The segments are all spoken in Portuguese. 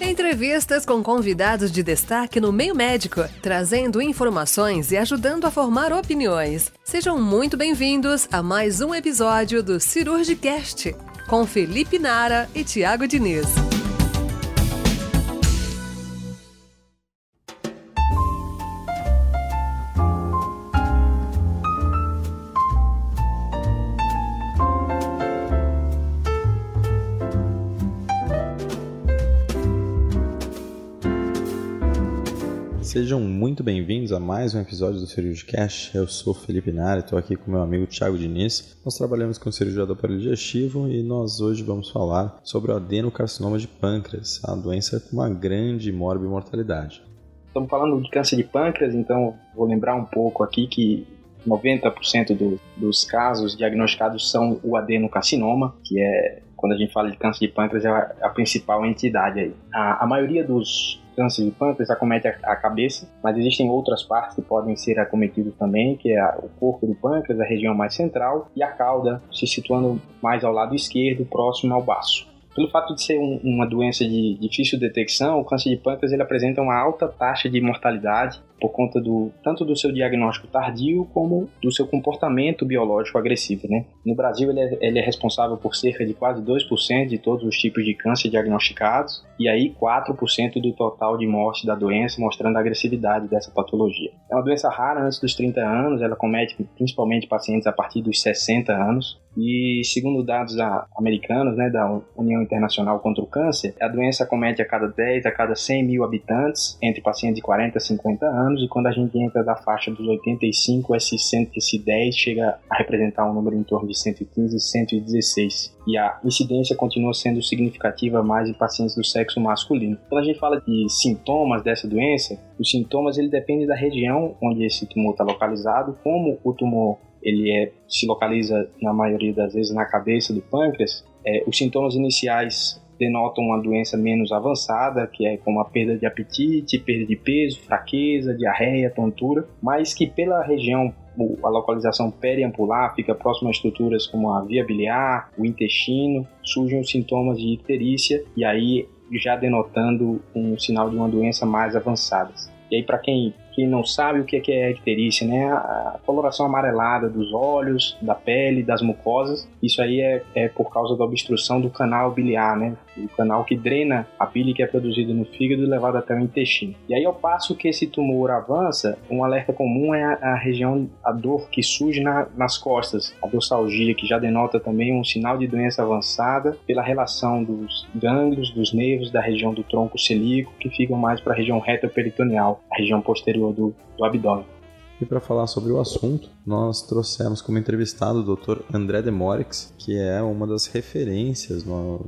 Entrevistas com convidados de destaque no meio médico, trazendo informações e ajudando a formar opiniões. Sejam muito bem-vindos a mais um episódio do Cirurgicast, com Felipe Nara e Tiago Diniz. Muito bem-vindos a mais um episódio do Cirurgicast. Eu sou Felipe Nari, estou aqui com meu amigo Thiago Diniz. Nós trabalhamos com cirurgia do aparelho digestivo e nós hoje vamos falar sobre o adenocarcinoma de pâncreas, a doença com uma grande mórbida mortalidade. Estamos falando de câncer de pâncreas, então vou lembrar um pouco aqui que 90% do, dos casos diagnosticados são o adenocarcinoma, que é quando a gente fala de câncer de pâncreas é a, a principal entidade aí. A, a maioria dos câncer de pâncreas acomete a, cabeça, mas existem outras partes que podem ser acometidas também, que é o corpo do pâncreas, a região mais central, e a cauda se situando mais ao lado esquerdo, próximo ao baço. Pelo fato de ser um, uma doença de difícil detecção, o câncer de pâncreas ele apresenta uma alta taxa de mortalidade por conta do tanto do seu diagnóstico tardio como do seu comportamento biológico agressivo. Né? No Brasil, ele é, ele é responsável por cerca de quase 2% de todos os tipos de câncer diagnosticados e aí 4% do total de morte da doença, mostrando a agressividade dessa patologia. É uma doença rara antes dos 30 anos, ela comete principalmente pacientes a partir dos 60 anos e segundo dados americanos, né, da União Internacional contra o Câncer, a doença comete a cada 10 a cada 100 mil habitantes entre pacientes de 40 a 50 anos anos e quando a gente entra da faixa dos 85, esse, esse 10 chega a representar um número em torno de 115 e 116. E a incidência continua sendo significativa mais em pacientes do sexo masculino. Quando a gente fala de sintomas dessa doença, os sintomas ele depende da região onde esse tumor está localizado, como o tumor ele é, se localiza na maioria das vezes na cabeça do pâncreas, é, os sintomas iniciais denotam uma doença menos avançada, que é como a perda de apetite, perda de peso, fraqueza, diarreia, tontura, mas que pela região a localização periampular fica próxima a estruturas como a via biliar, o intestino, surgem os sintomas de icterícia e aí já denotando um sinal de uma doença mais avançada. E aí para quem quem não sabe o que é, é icterícia, né? A coloração amarelada dos olhos, da pele, das mucosas, isso aí é, é por causa da obstrução do canal biliar, né? O canal que drena a bile que é produzida no fígado e levada até o intestino. E aí, ao passo que esse tumor avança, um alerta comum é a, a região, a dor que surge na, nas costas, a dorsalgia, que já denota também um sinal de doença avançada pela relação dos gânglios, dos nervos da região do tronco celíaco, que ficam mais para a região retoperitoneal, a região posterior do, do abdômen. E para falar sobre o assunto, nós trouxemos como entrevistado o Dr. André Demorix, que é uma das referências na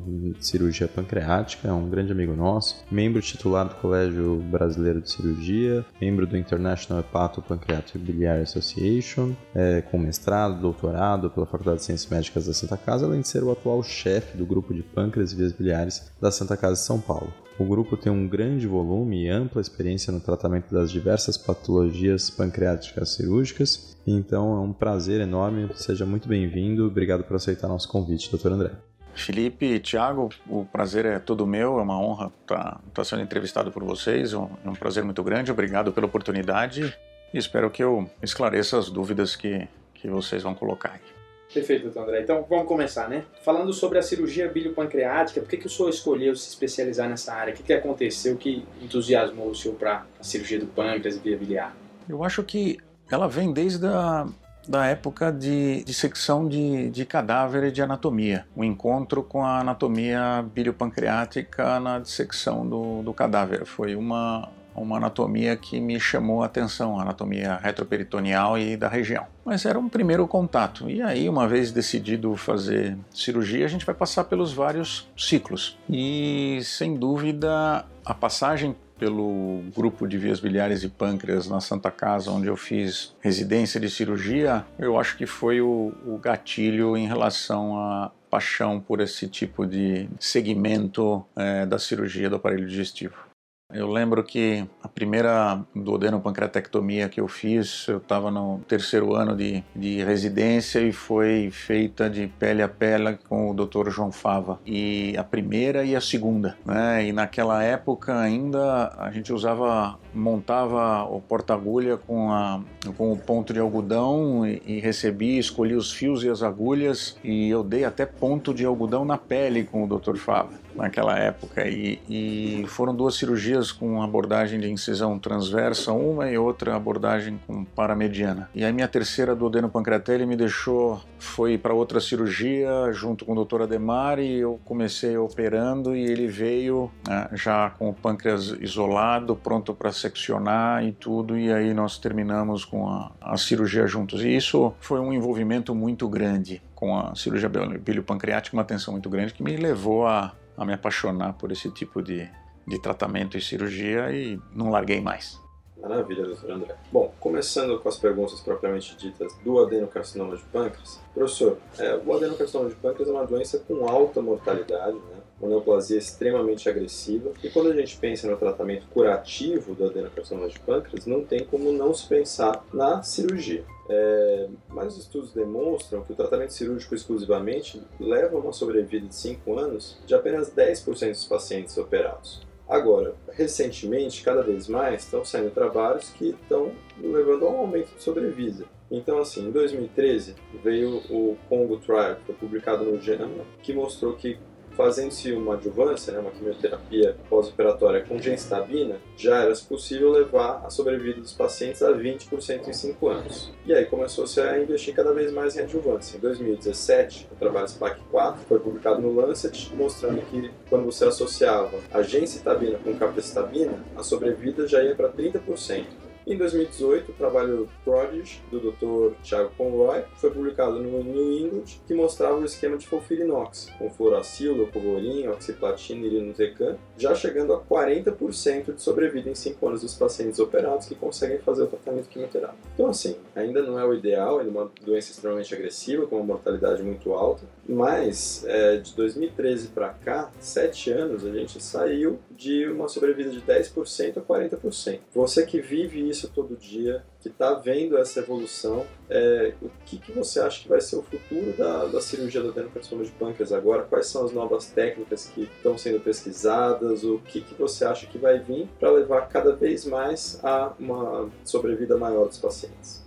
cirurgia pancreática, é um grande amigo nosso, membro titular do Colégio Brasileiro de Cirurgia, membro do International Hepato Pancreatic Biliary Association, é, com mestrado, doutorado pela Faculdade de Ciências Médicas da Santa Casa, além de ser o atual chefe do grupo de pâncreas e vias biliares da Santa Casa de São Paulo. O grupo tem um grande volume e ampla experiência no tratamento das diversas patologias pancreáticas cirúrgicas, então é um prazer enorme. Seja muito bem-vindo. Obrigado por aceitar nosso convite, Dr. André. Felipe Thiago, o prazer é todo meu, é uma honra estar, estar sendo entrevistado por vocês, é um prazer muito grande, obrigado pela oportunidade e espero que eu esclareça as dúvidas que, que vocês vão colocar aqui. Perfeito, doutor André. Então vamos começar, né? Falando sobre a cirurgia biliopancreática, por que, que o senhor escolheu se especializar nessa área? O que, que aconteceu que entusiasmou o senhor para a cirurgia do pâncreas e via biliar? Eu acho que ela vem desde a da época de dissecção de, de cadáver e de anatomia. O encontro com a anatomia biliopancreática na dissecção do, do cadáver. Foi uma, uma anatomia que me chamou a atenção, a anatomia retroperitoneal e da região. Mas era um primeiro contato. E aí, uma vez decidido fazer cirurgia, a gente vai passar pelos vários ciclos. E sem dúvida, a passagem pelo grupo de vias biliares e pâncreas na Santa Casa, onde eu fiz residência de cirurgia, eu acho que foi o, o gatilho em relação à paixão por esse tipo de segmento é, da cirurgia do aparelho digestivo. Eu lembro que a primeira duodenopancreatectomia que eu fiz, eu estava no terceiro ano de, de residência e foi feita de pele a pele com o Dr. João Fava. E a primeira e a segunda, né? E naquela época ainda a gente usava, montava o porta-agulha com, com o ponto de algodão e, e recebia, escolhia os fios e as agulhas e eu dei até ponto de algodão na pele com o Dr. Fava naquela época e, e, foram duas cirurgias com abordagem de incisão transversa, uma e outra abordagem com paramediana. E a minha terceira do pancreatelli me deixou, foi para outra cirurgia junto com o Dr. Ademar e eu comecei operando e ele veio né, já com o pâncreas isolado, pronto para seccionar e tudo e aí nós terminamos com a, a cirurgia juntos. E isso foi um envolvimento muito grande com a cirurgia biliopancreática, uma atenção muito grande que me levou a a me apaixonar por esse tipo de, de tratamento e cirurgia e não larguei mais. Maravilha, doutor André. Bom, começando com as perguntas propriamente ditas do adenocarcinoma de pâncreas. Professor, é, o adenocarcinoma de pâncreas é uma doença com alta mortalidade, né? Uma neoplasia extremamente agressiva. E quando a gente pensa no tratamento curativo do adenocarcinoma de pâncreas, não tem como não se pensar na cirurgia. É, mas os estudos demonstram que o tratamento cirúrgico exclusivamente leva a uma sobrevida de 5 anos de apenas 10% dos pacientes operados. Agora, recentemente, cada vez mais, estão saindo trabalhos que estão levando a um aumento de sobrevida. Então, assim, em 2013 veio o Congo Trial, que foi publicado no JAMA, que mostrou que fazendo-se uma adjuvância, né, uma quimioterapia pós-operatória com gemcitabina, já era possível levar a sobrevida dos pacientes a 20% em 5 anos. E aí começou-se a investir cada vez mais em adjuvância. Em 2017, o trabalho SPAC-4 foi publicado no Lancet, mostrando que quando você associava a gemcitabina com capecitabina, a sobrevida já ia para 30%. Em 2018, o trabalho Prodigy, do Dr. Thiago Conroy, foi publicado no New England, que mostrava o esquema de folfirinox, com fluoracil, leucovorin, oxiplatina e irinotecan, já chegando a 40% de sobrevida em 5 anos dos pacientes operados que conseguem fazer o tratamento quimioterápico. Então, assim, ainda não é o ideal, é uma doença extremamente agressiva, com uma mortalidade muito alta, mas é, de 2013 para cá, 7 anos, a gente saiu de uma sobrevida de 10% a 40%. Você que vive isso todo dia, que está vendo essa evolução, é, o que, que você acha que vai ser o futuro da, da cirurgia do adenocarcinoma de pâncreas agora? Quais são as novas técnicas que estão sendo pesquisadas? O que, que você acha que vai vir para levar cada vez mais a uma sobrevida maior dos pacientes?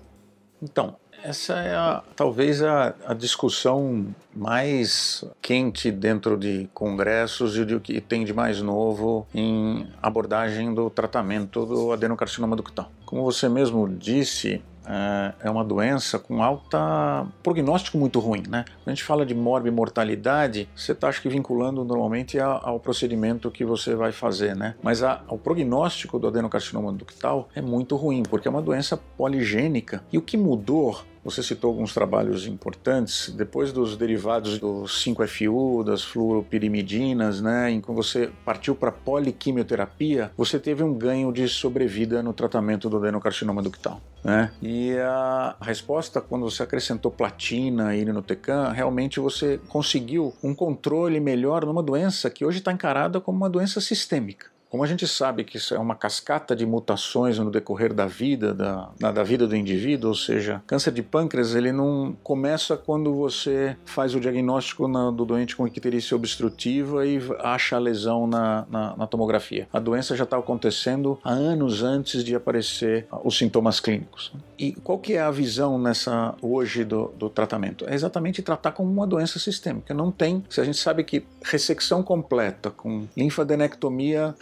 Então, essa é a, talvez a, a, discussão mais quente dentro de congressos e do que tem de mais novo em abordagem do tratamento do adenocarcinoma ductal. Como você mesmo disse, é, é uma doença com alta prognóstico muito ruim, né? Quando a gente fala de morbimortalidade, você está acho que vinculando normalmente ao procedimento que você vai fazer, né? Mas a, o prognóstico do adenocarcinoma ductal é muito ruim, porque é uma doença poligênica. E o que mudou você citou alguns trabalhos importantes. Depois dos derivados do 5-FU, das fluoropirimidinas, né, em que você partiu para poliquimioterapia, você teve um ganho de sobrevida no tratamento do adenocarcinoma ductal. Né? E a resposta, quando você acrescentou platina e irinotecan, realmente você conseguiu um controle melhor numa doença que hoje está encarada como uma doença sistêmica. Como a gente sabe que isso é uma cascata de mutações no decorrer da vida, da, da vida do indivíduo, ou seja, câncer de pâncreas ele não começa quando você faz o diagnóstico na, do doente com icterícia obstrutiva e acha a lesão na, na, na tomografia. A doença já está acontecendo há anos antes de aparecer os sintomas clínicos. E qual que é a visão nessa hoje do, do tratamento? É exatamente tratar como uma doença sistêmica. Não tem, se a gente sabe que ressecção completa com linfadenectomia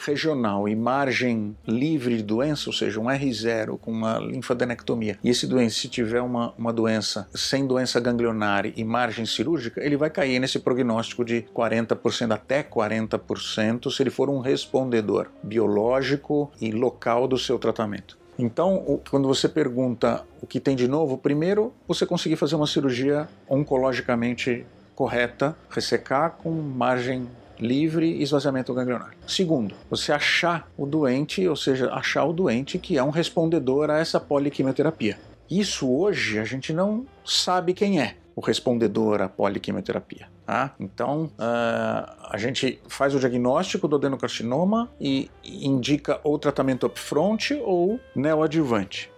e margem livre de doença, ou seja, um R0 com uma linfadenectomia, e esse doente se tiver uma, uma doença sem doença ganglionária e margem cirúrgica, ele vai cair nesse prognóstico de 40% até 40% se ele for um respondedor biológico e local do seu tratamento. Então, quando você pergunta o que tem de novo, primeiro você conseguir fazer uma cirurgia oncologicamente correta, ressecar com margem livre esvaziamento ganglionar. Segundo, você achar o doente, ou seja, achar o doente que é um respondedor a essa poliquimioterapia. Isso hoje a gente não sabe quem é o respondedor à poliquimioterapia. Tá? Então, uh, a gente faz o diagnóstico do adenocarcinoma e indica ou tratamento upfront ou neoadjuvante.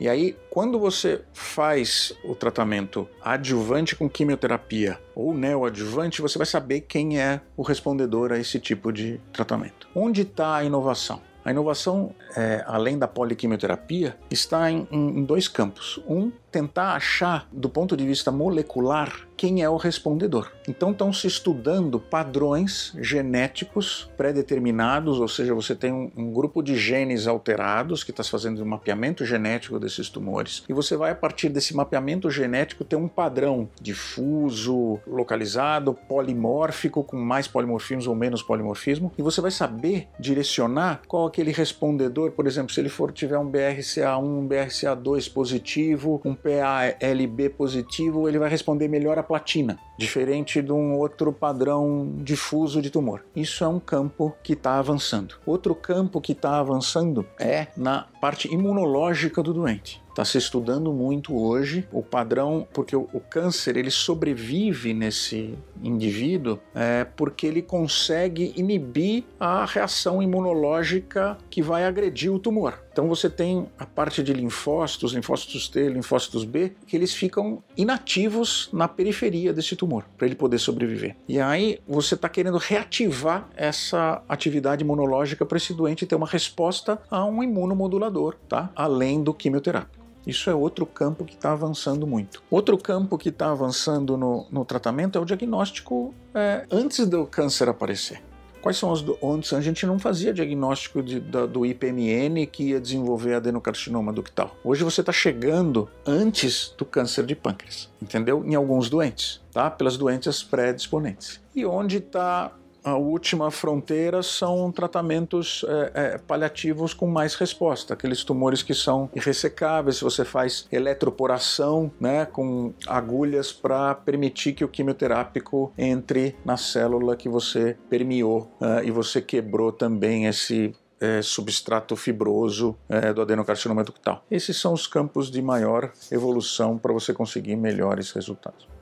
E aí, quando você faz o tratamento adjuvante com quimioterapia ou neoadjuvante, você vai saber quem é o respondedor a esse tipo de tratamento. Onde está a inovação? A inovação, é, além da poliquimioterapia, está em, em, dois campos. Um, tentar achar, do ponto de vista molecular, quem é o respondedor. Então estão se estudando padrões genéticos pré-determinados, ou seja, você tem um, um, grupo de genes alterados que está fazendo um mapeamento genético desses tumores, e você vai, a partir desse mapeamento genético, ter um padrão difuso, localizado, polimórfico, com mais polimorfismo ou menos polimorfismo, e você vai saber direcionar qual aquele respondedor, por exemplo, se ele for tiver um BRCA1, um BRCA2 positivo, um PALB positivo, ele vai responder melhor a platina, diferente de um outro padrão difuso de tumor. Isso é um campo que está avançando. Outro campo que está avançando é na parte imunológica do doente. Está se estudando muito hoje o padrão, porque o, o câncer ele sobrevive nesse indivíduo é, porque ele consegue inibir a reação imunológica que vai agredir o tumor. Então você tem a parte de linfócitos, linfócitos T, linfócitos B, que eles ficam inativos na periferia desse tumor para ele poder sobreviver. E aí você está querendo reativar essa atividade imunológica para esse doente ter uma resposta a um imunomodulador, tá? Além do quimioterápico. Isso é outro campo que está avançando muito. Outro campo que está avançando no, no, tratamento é o diagnóstico é, antes do câncer aparecer. Quais são os onde a gente não fazia diagnóstico de, da, do IPMN que ia desenvolver adenocarcinoma ductal. Hoje você está chegando antes do câncer de pâncreas, entendeu? Em alguns doentes, tá? Pelas doenças pré-disponentes. E onde está a última fronteira são tratamentos é, é, paliativos com mais resposta, aqueles tumores que são irressecáveis, se você faz eletroporação né, com agulhas para permitir que o quimioterápico entre na célula que você permeou uh, e você quebrou também esse é, substrato fibroso é, do adenocarcinoma ductal. Esses são os campos de maior evolução para você conseguir melhores resultados.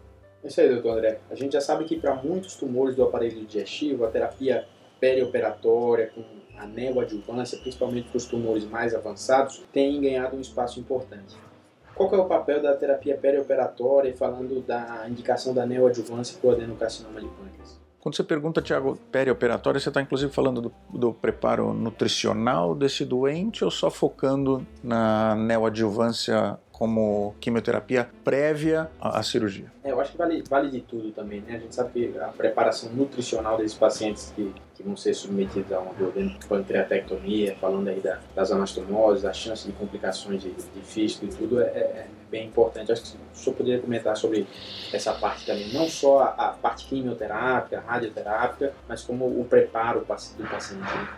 É isso aí, doutor André. A gente já sabe que para muitos tumores do aparelho digestivo, a terapia perioperatória com a principalmente para os tumores mais avançados, tem ganhado um espaço importante. Qual é o papel da terapia perioperatória, falando da indicação da neoadjuvância para o adenocarcinoma de pâncreas? Quando você pergunta, Tiago, perioperatória, você está inclusive falando do, do, preparo nutricional desse doente ou só focando na neoadjuvância como quimioterapia prévia à, à cirurgia? É, eu acho que vale, vale de tudo também, né? A gente sabe que a preparação nutricional desses pacientes que, que vão ser submetidos a uma pancreatectomia, falando aí da, das anastomoses, a chance de complicações de, de fístula e tudo, é, é, é, bem importante. Acho que o senhor poderia comentar sobre essa parte também, não só a, a parte quimioterápica, radioterápica, mas como o preparo do paciente. Né?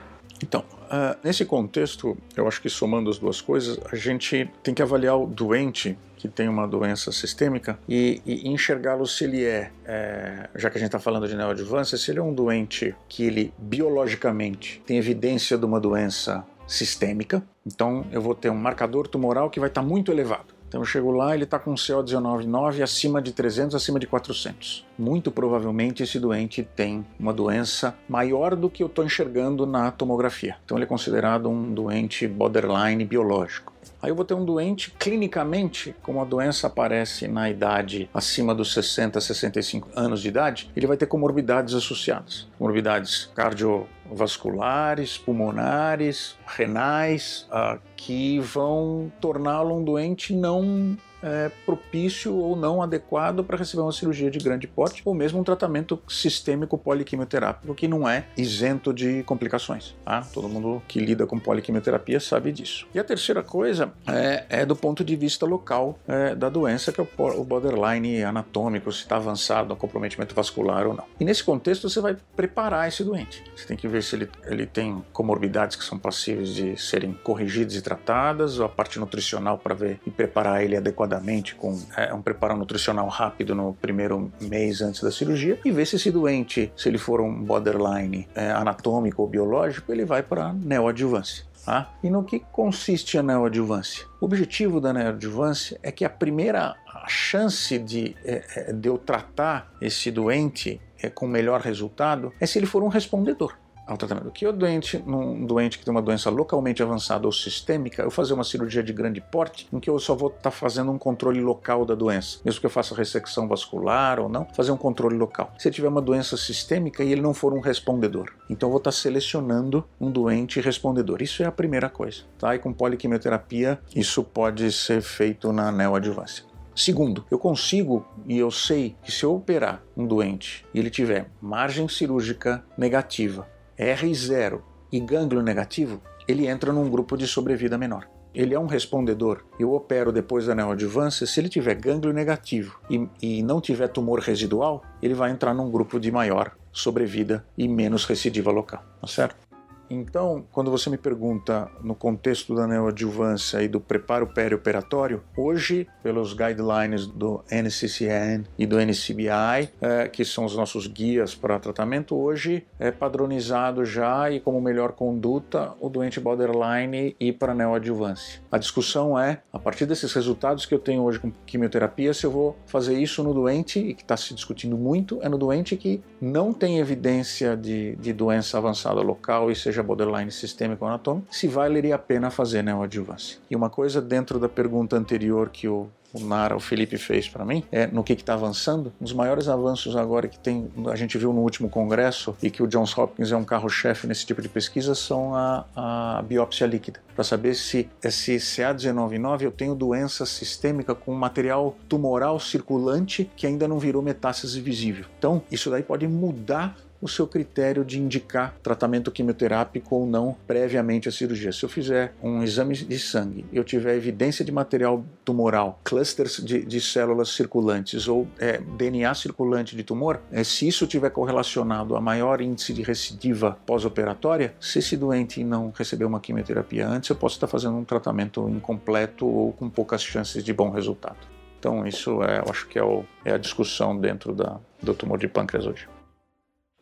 Então, uh, nesse contexto, eu acho que somando as duas coisas, a gente tem que avaliar o doente que tem uma doença sistêmica e, e enxergá-lo se ele é, é, já que a gente está falando de neoadjuvância, se ele é um doente que ele biologicamente tem evidência de uma doença sistêmica, então eu vou ter um marcador tumoral que vai estar tá muito elevado. Então eu chego lá, ele está com CO199 acima de 300, acima de 400. Muito provavelmente esse doente tem uma doença maior do que eu estou enxergando na tomografia. Então ele é considerado um doente borderline biológico. Aí eu vou ter um doente, clinicamente, como a doença aparece na idade acima dos 60, 65 anos de idade, ele vai ter comorbidades associadas. Comorbidades cardiovasculares, pulmonares, renais, uh, que vão torná-lo um doente não é, propício ou não adequado para receber uma cirurgia de grande porte ou mesmo um tratamento sistêmico poliquimioterápico que não é isento de complicações. Tá? Todo mundo que lida com poliquimioterapia sabe disso. E a terceira coisa é, é do ponto de vista local é, da doença, que é o, borderline anatômico, se está avançado, comprometimento vascular ou não. E nesse contexto você vai preparar esse doente. Você tem que ver se ele, ele tem comorbidades que são passíveis de serem corrigidas e tratadas, ou a parte nutricional para ver e preparar ele adequadamente adequadamente com é, um preparo nutricional rápido no primeiro mês antes da cirurgia e ver se esse doente, se ele for um borderline é, anatômico ou biológico, ele vai para neoadjuvância. Tá? E no que consiste a neoadjuvância? O objetivo da neoadjuvância é que a primeira chance de, é, de eu tratar esse doente é, com melhor resultado é se ele for um respondedor ao tratamento. Que o doente, num doente que tem uma doença localmente avançada ou sistêmica, eu fazer uma cirurgia de grande porte, em que eu só vou estar tá fazendo um controle local da doença, mesmo que eu faça ressecção vascular ou não, fazer um controle local. Se ele tiver uma doença sistêmica e ele não for um respondedor, então eu vou estar tá selecionando um doente respondedor. Isso é a primeira coisa. Tá? E com poliquimioterapia, isso pode ser feito na neoadjuvância. Segundo, eu consigo e eu sei que se eu operar um doente e ele tiver margem cirúrgica negativa, R0 e gânglio negativo, ele entra num grupo de sobrevida menor. Ele é um respondedor. Eu opero depois da neoadjuvância. Se ele tiver gânglio negativo e, e não tiver tumor residual, ele vai entrar num grupo de maior sobrevida e menos recidiva local, tá certo? Então, quando você me pergunta no contexto da neoadjuvância e do preparo perioperatório, hoje, pelos guidelines do NCCN e do NCBI, é, que são os nossos guias para tratamento, hoje é padronizado já e como melhor conduta o doente borderline ir para neoadjuvância. A discussão é, a partir desses resultados que eu tenho hoje com quimioterapia, se eu vou fazer isso no doente, e que está se discutindo muito, é no doente que não tem evidência de, de doença avançada local e seja seja borderline sistêmico ou anatômico, se valeria a pena fazer neoadjuvância. E uma coisa dentro da pergunta anterior que o o Nara, o Felipe fez para mim, é no que está avançando. Um dos maiores avanços agora que tem, a gente viu no último congresso e que o Johns Hopkins é um carro-chefe nesse tipo de pesquisa são a, a biópsia líquida para saber se esse CA199 eu tenho doença sistêmica com material tumoral circulante que ainda não virou metástase visível. Então isso daí pode mudar o seu critério de indicar tratamento quimioterápico ou não previamente à cirurgia. Se eu fizer um exame de sangue e eu tiver evidência de material tumoral, clusters de, de células circulantes ou é, DNA circulante de tumor, é, se isso tiver correlacionado a maior índice de recidiva pós-operatória, se esse doente não recebeu uma quimioterapia antes, eu posso estar fazendo um tratamento incompleto ou com poucas chances de bom resultado. Então, isso é, eu acho que é, o, é a discussão dentro da, do tumor de pâncreas hoje.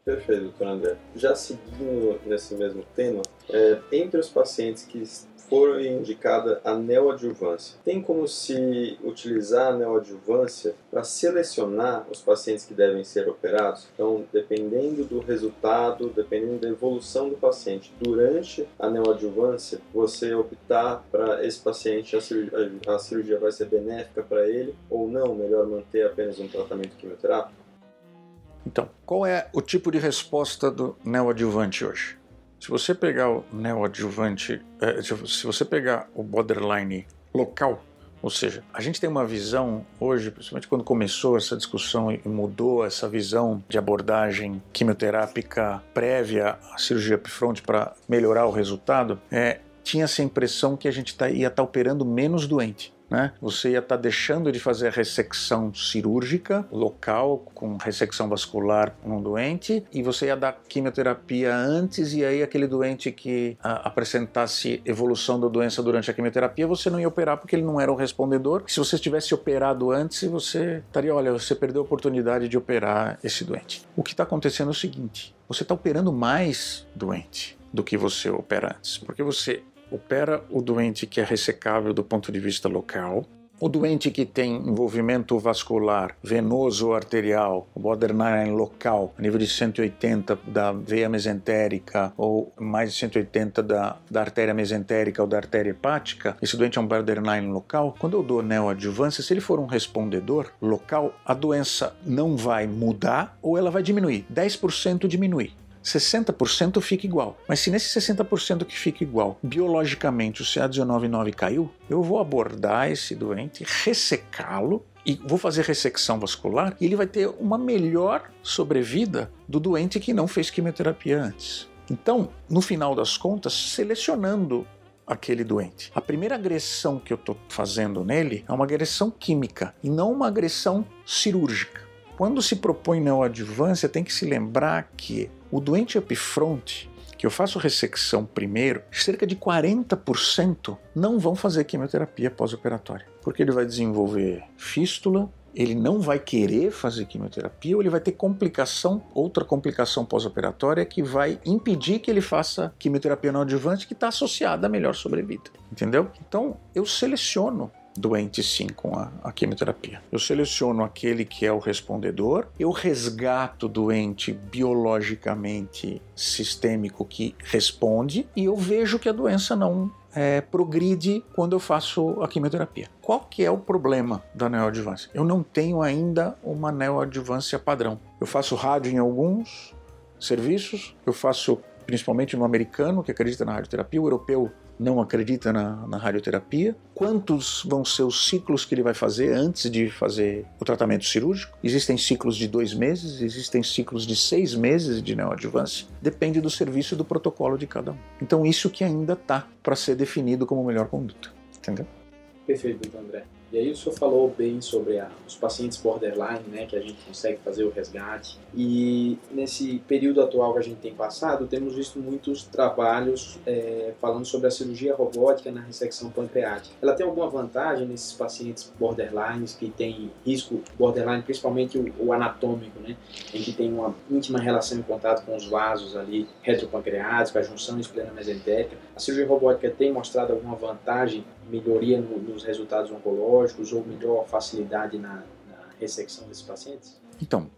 Perfeito, doutor André. Já seguindo nesse mesmo tema, é, entre os pacientes que foram indicada a neoadjuvância, tem como se utilizar a neoadjuvância para selecionar os pacientes que devem ser operados? Então, dependendo do resultado, dependendo da evolução do paciente durante a neoadjuvância, você optar para esse paciente, a cirurgia, a cirurgia vai ser benéfica para ele ou não, melhor manter apenas um tratamento quimioterápico? Então, qual é o tipo de resposta do neoadjuvante hoje? Se você pegar o neoadjuvante, eh, se você pegar o borderline local, ou seja, a gente tem uma visão hoje, principalmente quando começou essa discussão e mudou essa visão de abordagem quimioterápica prévia à cirurgia upfront para melhorar o resultado, é, tinha-se a impressão que a gente tá, ia estar tá operando menos doente. Né? Você ia estar tá deixando de fazer a ressecção cirúrgica local, com ressecção vascular num doente, e você ia dar quimioterapia antes, e aí aquele doente que a, ah, apresentasse evolução da doença durante a quimioterapia, você não ia operar porque ele não era o respondedor. Se você tivesse operado antes, você estaria, olha, você perdeu a oportunidade de operar esse doente. O que está acontecendo é o seguinte: você está operando mais doente do que você opera antes, porque você opera o doente que é ressecável do ponto de vista local, o doente que tem envolvimento vascular, venoso ou arterial, borderline local, a nível de 180 da veia mesentérica ou mais de 180 da, da artéria mesentérica ou da artéria hepática, esse doente é um borderline local. Quando eu dou neoadjuvância, se ele for um respondedor local, a doença não vai mudar ou ela vai diminuir. 10% diminui. 60% fica igual. Mas se nesse 60% que fica igual, biologicamente o CA199 caiu, eu vou abordar esse doente, ressecá-lo e vou fazer ressecção vascular e ele vai ter uma melhor sobrevida do doente que não fez quimioterapia antes. Então, no final das contas, selecionando aquele doente. A primeira agressão que eu estou fazendo nele é uma agressão química e não uma agressão cirúrgica. Quando se propõe neoadjuvância, tem que se lembrar que o doente upfront, que eu faço ressecção primeiro, cerca de 40% não vão fazer quimioterapia pós-operatória, porque ele vai desenvolver fístula, ele não vai querer fazer quimioterapia ou ele vai ter complicação, outra complicação pós-operatória que vai impedir que ele faça quimioterapia no adjuvante que está associada à melhor sobrevida. Entendeu? Então eu seleciono doente sim com a, a, quimioterapia. Eu seleciono aquele que é o respondedor, eu resgato o doente biologicamente sistêmico que responde e eu vejo que a doença não é, progride quando eu faço a quimioterapia. Qual que é o problema da neoadjuvância? Eu não tenho ainda uma neoadjuvância padrão. Eu faço rádio em alguns serviços, eu faço principalmente no americano, que acredita na radioterapia, o europeu não acredita na, na, radioterapia, quantos vão ser os ciclos que ele vai fazer antes de fazer o tratamento cirúrgico. Existem ciclos de dois meses, existem ciclos de seis meses de neoadjuvância, depende do serviço e do protocolo de cada um. Então, isso que ainda está para ser definido como melhor conduta. Entendeu? Perfeito, doutor André. E aí o senhor falou bem sobre a, os pacientes borderline, né, que a gente consegue fazer o resgate. E nesse período atual que a gente tem passado, temos visto muitos trabalhos é, falando sobre a cirurgia robótica na ressecção pancreática. Ela tem alguma vantagem nesses pacientes borderlines que têm risco borderline, principalmente o, o anatômico, né, em que tem uma íntima relação e contato com os vasos ali retropancreáticos, a junção esplena-mesentérica. A cirurgia robótica tem mostrado alguma vantagem melhoria no, nos resultados oncológicos ou melhor facilidade na, na ressecção desses pacientes? Então,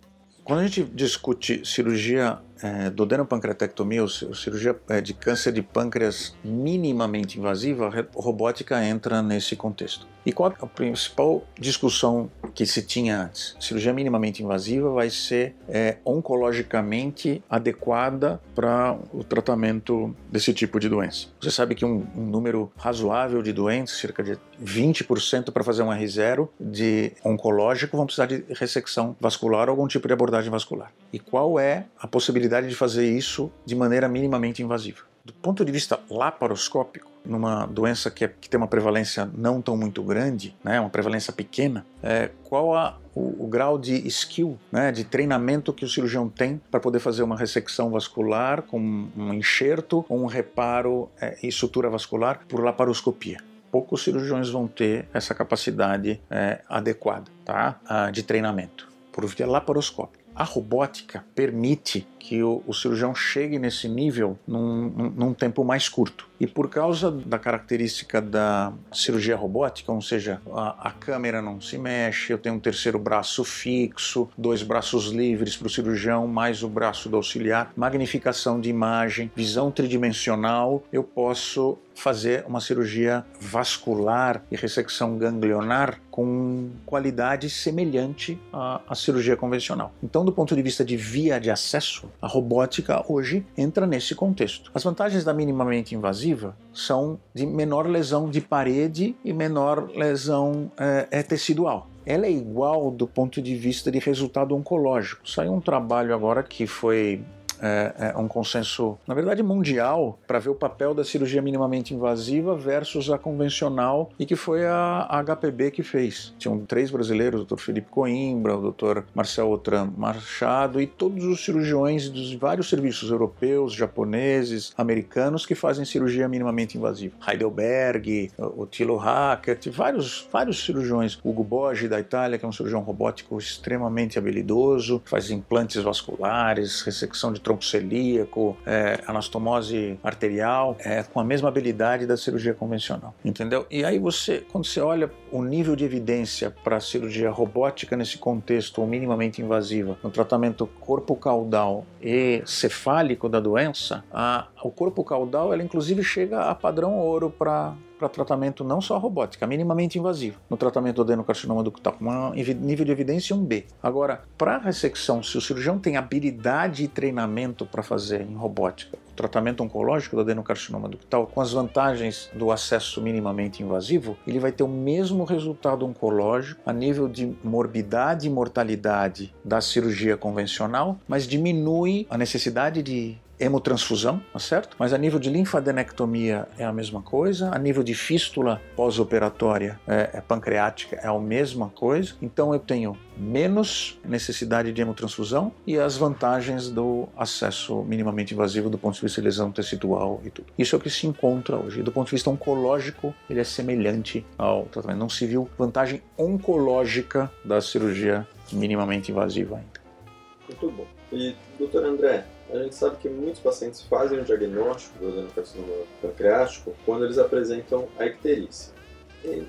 quando a gente discute cirurgia é, dodenopancreatectomia, ou cirurgia é, de câncer de pâncreas minimamente invasiva, a robótica entra nesse contexto. E qual a principal discussão que se tinha antes? Cirurgia minimamente invasiva vai ser é, oncologicamente adequada para o tratamento desse tipo de doença. Você sabe que um, um número razoável de doentes, cerca de 20% para fazer um R0 de oncológico, vão precisar de ressecção vascular ou algum tipo de abordagem vascular. E qual é a possibilidade possibilidade de fazer isso de maneira minimamente invasiva. Do ponto de vista laparoscópico, numa doença que, é, que tem uma prevalência não tão muito grande, né, uma prevalência pequena, é, qual a, o, o, grau de skill, né, de treinamento que o cirurgião tem para poder fazer uma ressecção vascular com um enxerto ou um reparo é, e sutura vascular por laparoscopia? Poucos cirurgiões vão ter essa capacidade é, adequada tá, de treinamento por via laparoscópica. A robótica permite que o, o cirurgião chegue nesse nível num, num, num tempo mais curto. E por causa da característica da cirurgia robótica, ou seja, a, a, câmera não se mexe, eu tenho um terceiro braço fixo, dois braços livres para o cirurgião, mais o braço do auxiliar, magnificação de imagem, visão tridimensional, eu posso fazer uma cirurgia vascular e ressecção ganglionar com qualidade semelhante à, à cirurgia convencional. Então, do ponto de vista de via de acesso, a robótica hoje entra nesse contexto. As vantagens da minimamente invasiva são de menor lesão de parede e menor lesão é, é tecidual ela é igual do ponto de vista de resultado oncológico. Saiu um trabalho agora que foi é, é um consenso, na verdade, mundial para ver o papel da cirurgia minimamente invasiva versus a convencional e que foi a, HPB que fez. Tinham três brasileiros, o Dr. Felipe Coimbra, o Dr. Marcel Otran Machado e todos os cirurgiões dos vários serviços europeus, japoneses, americanos que fazem cirurgia minimamente invasiva. Heidelberg, o Thilo Hackert, vários, vários cirurgiões. Hugo Boggi da Itália, que é um cirurgião robótico extremamente habilidoso, faz implantes vasculares, ressecção de tronco celíaco, é, anastomose arterial, é, com a mesma habilidade da cirurgia convencional, entendeu? E aí você, quando você olha o nível de evidência para a cirurgia robótica nesse contexto, ou minimamente invasiva, no tratamento corpo caudal e cefálico da doença, a, o corpo caudal, ela inclusive chega a padrão ouro para tratamento não só robótica, minimamente invasivo, no tratamento do adenocarcinoma ductal, um nível de evidência 1B. Agora, para ressecção, se o cirurgião tem habilidade e treinamento para fazer em robótica, o tratamento oncológico do adenocarcinoma ductal, com as vantagens do acesso minimamente invasivo, ele vai ter o mesmo resultado oncológico a nível de morbidade e mortalidade da cirurgia convencional, mas diminui a necessidade de hemotransfusão, tá certo? Mas a nível de linfadenectomia é a mesma coisa, a nível de fístula pós-operatória é, é, pancreática é a mesma coisa. Então eu tenho menos necessidade de hemotransfusão e as vantagens do acesso minimamente invasivo do ponto de vista de lesão tecidual e tudo. Isso é o que se encontra hoje. Do ponto de vista oncológico, ele é semelhante ao tratamento. Não se viu vantagem oncológica da cirurgia minimamente invasiva ainda. Muito bom. E, doutor André, a gente sabe que muitos pacientes fazem o diagnóstico do adenocarcinoma pancreático quando eles apresentam a icterícia.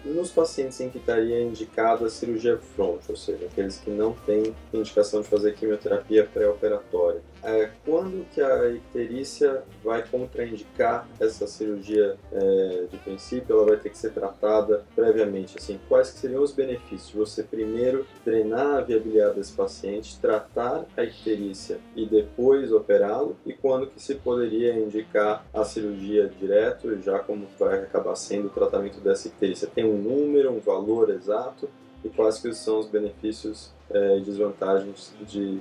nos pacientes em que estaria indicada a cirurgia front, ou seja, aqueles que não têm indicação de fazer quimioterapia pré-operatória, é, quando que a icterícia vai contraindicar essa cirurgia é, de princípio? Ela vai ter que ser tratada previamente. Assim, quais que seriam os benefícios você primeiro drenar a via biliar desse paciente, tratar a icterícia e depois operá-lo? E quando que se poderia indicar a cirurgia direto, já como vai acabar sendo o tratamento dessa icterícia? Tem um número, um valor exato? E quais que são os benefícios é, e desvantagens de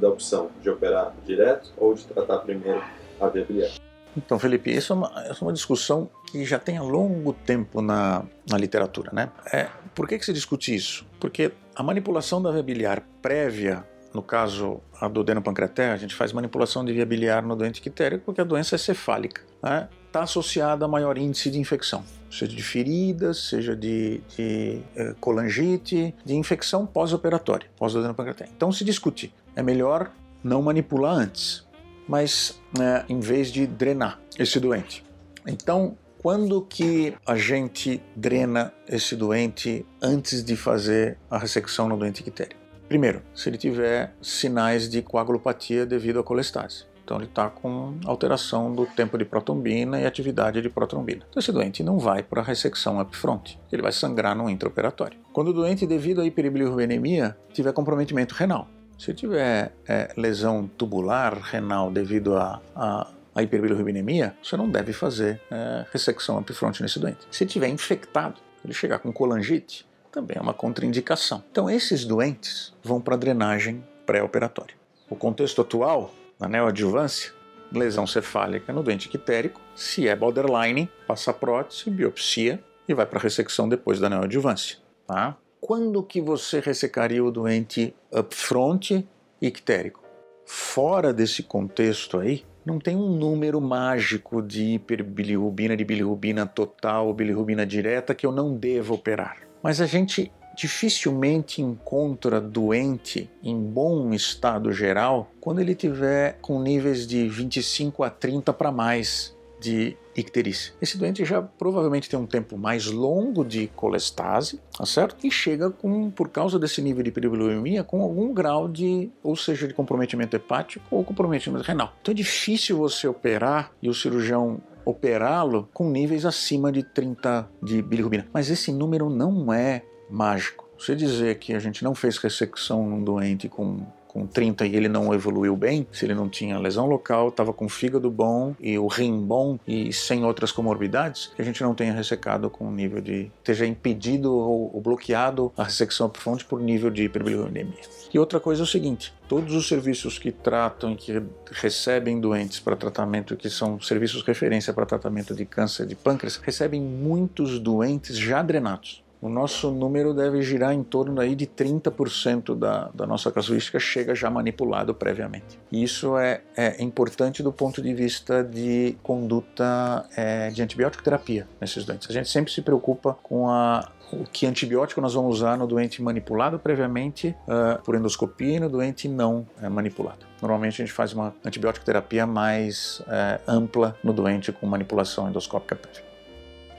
da opção de operar direto ou de tratar primeiro a via biliar. Então, Felipe, isso é, uma, é uma discussão que já tem há longo tempo na, na literatura, né? É, por que, que se discute isso? Porque a manipulação da via biliar prévia, no caso a do adenopancreaté, a gente faz manipulação de via biliar no doente quitérico porque a doença é cefálica, né? Está associada a maior índice de infecção seja de feridas, seja de, de eh, colangite, de infecção pós-operatória, pós-adenopancreatite. Então se discute, é melhor não manipular antes, mas né, em vez de drenar esse doente. Então, quando que a gente drena esse doente antes de fazer a ressecção no doente ictérico? Primeiro, se ele tiver sinais de coagulopatia devido à colestase. Então ele está com alteração do tempo de protrombina e atividade de protrombina. Então esse doente não vai para a ressecção upfront, ele vai sangrar no intraoperatório. Quando o doente, devido à hiperbilirrubinemia, tiver comprometimento renal, se tiver é, lesão tubular renal devido a, a a hiperbilirrubinemia, você não deve fazer é, ressecção upfront nesse doente. Se tiver infectado, ele chegar com colangite, também é uma contraindicação. Então esses doentes vão para a drenagem pré-operatória. O contexto atual neoadjuvância, lesão cefálica no doente quitérico, se é borderline, passa prótese, biopsia e vai para ressecção depois da neoadjuvância. Tá? Quando que você ressecaria o doente upfront ictérico? Fora desse contexto aí, não tem um número mágico de hiperbilirrubina, de bilirrubina total, bilirrubina direta que eu não devo operar. Mas a gente dificilmente encontra doente em bom estado geral quando ele tiver com níveis de 25 a 30 para mais de icterícia. Esse doente já provavelmente tem um tempo mais longo de colestase, tá certo? E chega com, por causa desse nível de peribiluemia, com algum grau de, ou seja, de comprometimento hepático ou comprometimento renal. Então é difícil você operar e o cirurgião operá-lo com níveis acima de 30 de bilirrubina. Mas esse número não é mágico. Você dizer que a gente não fez ressecção num doente com com 30 e ele não evoluiu bem, se ele não tinha lesão local, estava com fígado bom e o rim bom e sem outras comorbidades, que a gente não tenha ressecado com nível de. esteja impedido ou, ou bloqueado a ressecção upfront por nível de hiperbilirubinemia. E outra coisa é o seguinte: todos os serviços que tratam e que recebem doentes para tratamento, que são serviços referência para tratamento de câncer de pâncreas, recebem muitos doentes já drenados o nosso número deve girar em torno aí de 30% da, da nossa casuística chega já manipulado previamente. Isso é, é importante do ponto de vista de conduta é, de antibiótico terapia nesses doentes. A gente sempre se preocupa com a, que antibiótico nós vamos usar no doente manipulado previamente uh, por endoscopia e no doente não uh, manipulado. Normalmente a gente faz uma antibiótico terapia mais uh, ampla no doente com manipulação endoscópica prévia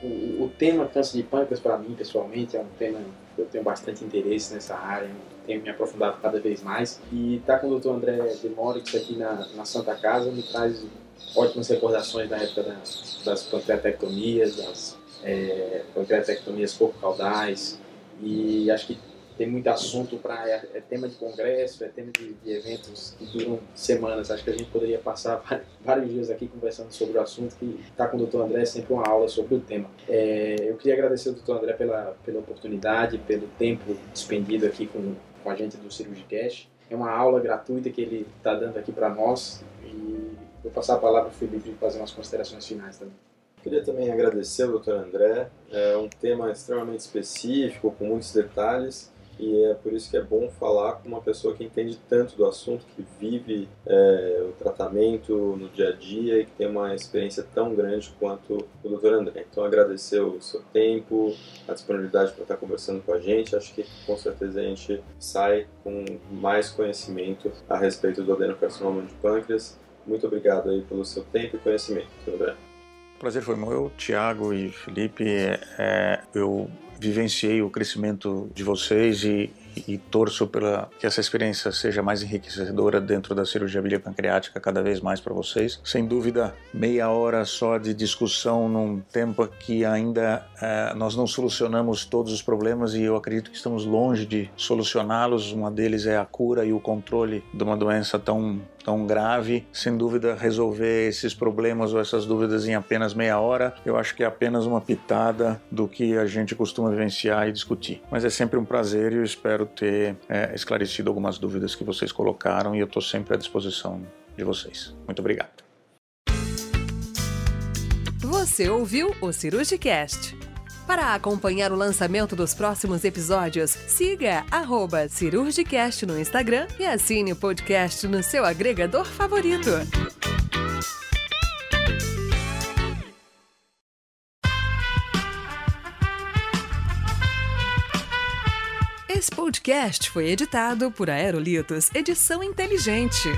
o, tema câncer de pâncreas, para mim, pessoalmente, é um tema que eu tenho bastante interesse nessa área, tenho me aprofundado cada vez mais. E estar tá com o Dr. André Demorix aqui na, na Santa Casa me traz ótimas recordações da época da, das pancreatectomias, das é, pancreatectomias corpo-caudais. E acho que tem muito assunto para é, é, tema de congresso, é tema de, de, eventos que duram semanas. Acho que a gente poderia passar vários dias aqui conversando sobre o assunto, que está com o Dr. André sempre uma aula sobre o tema. É, eu queria agradecer ao Dr. André pela, pela oportunidade, pelo tempo despendido aqui com, com a gente do Cirurgicast. É uma aula gratuita que ele está dando aqui para nós e vou passar a palavra para o Felipe para fazer umas considerações finais também. Queria também agradecer ao Dr. André, é um tema extremamente específico, com muitos detalhes, e é por isso que é bom falar com uma pessoa que entende tanto do assunto, que vive é, o tratamento no dia a dia e que tem uma experiência tão grande quanto o Dr. André. Então, agradecer o seu tempo, a disponibilidade para estar conversando com a gente. Acho que com certeza a gente sai com mais conhecimento a respeito do adenocarcinoma de pâncreas. Muito obrigado aí pelo seu tempo e conhecimento, Dr. André. prazer foi meu, Tiago e Felipe. É, eu vivenciei o crescimento de vocês e, e torço pela que essa experiência seja mais enriquecedora dentro da cirurgia biliopancreática cada vez mais para vocês. Sem dúvida, meia hora só de discussão num tempo que ainda é, nós não solucionamos todos os problemas e eu acredito que estamos longe de solucioná-los. Uma deles é a cura e o controle de uma doença tão tão grave. Sem dúvida, resolver esses problemas ou essas dúvidas em apenas meia hora, eu acho que é apenas uma pitada do que a gente costuma vivenciar e discutir. Mas é sempre um prazer e eu espero ter é, esclarecido algumas dúvidas que vocês colocaram e eu estou sempre à disposição de vocês. Muito obrigado. Você ouviu o Cirurgicast para acompanhar o lançamento dos próximos episódios, siga arroba Cirurgicast no Instagram e assine o podcast no seu agregador favorito. Esse podcast foi editado por Aerolitos Edição Inteligente.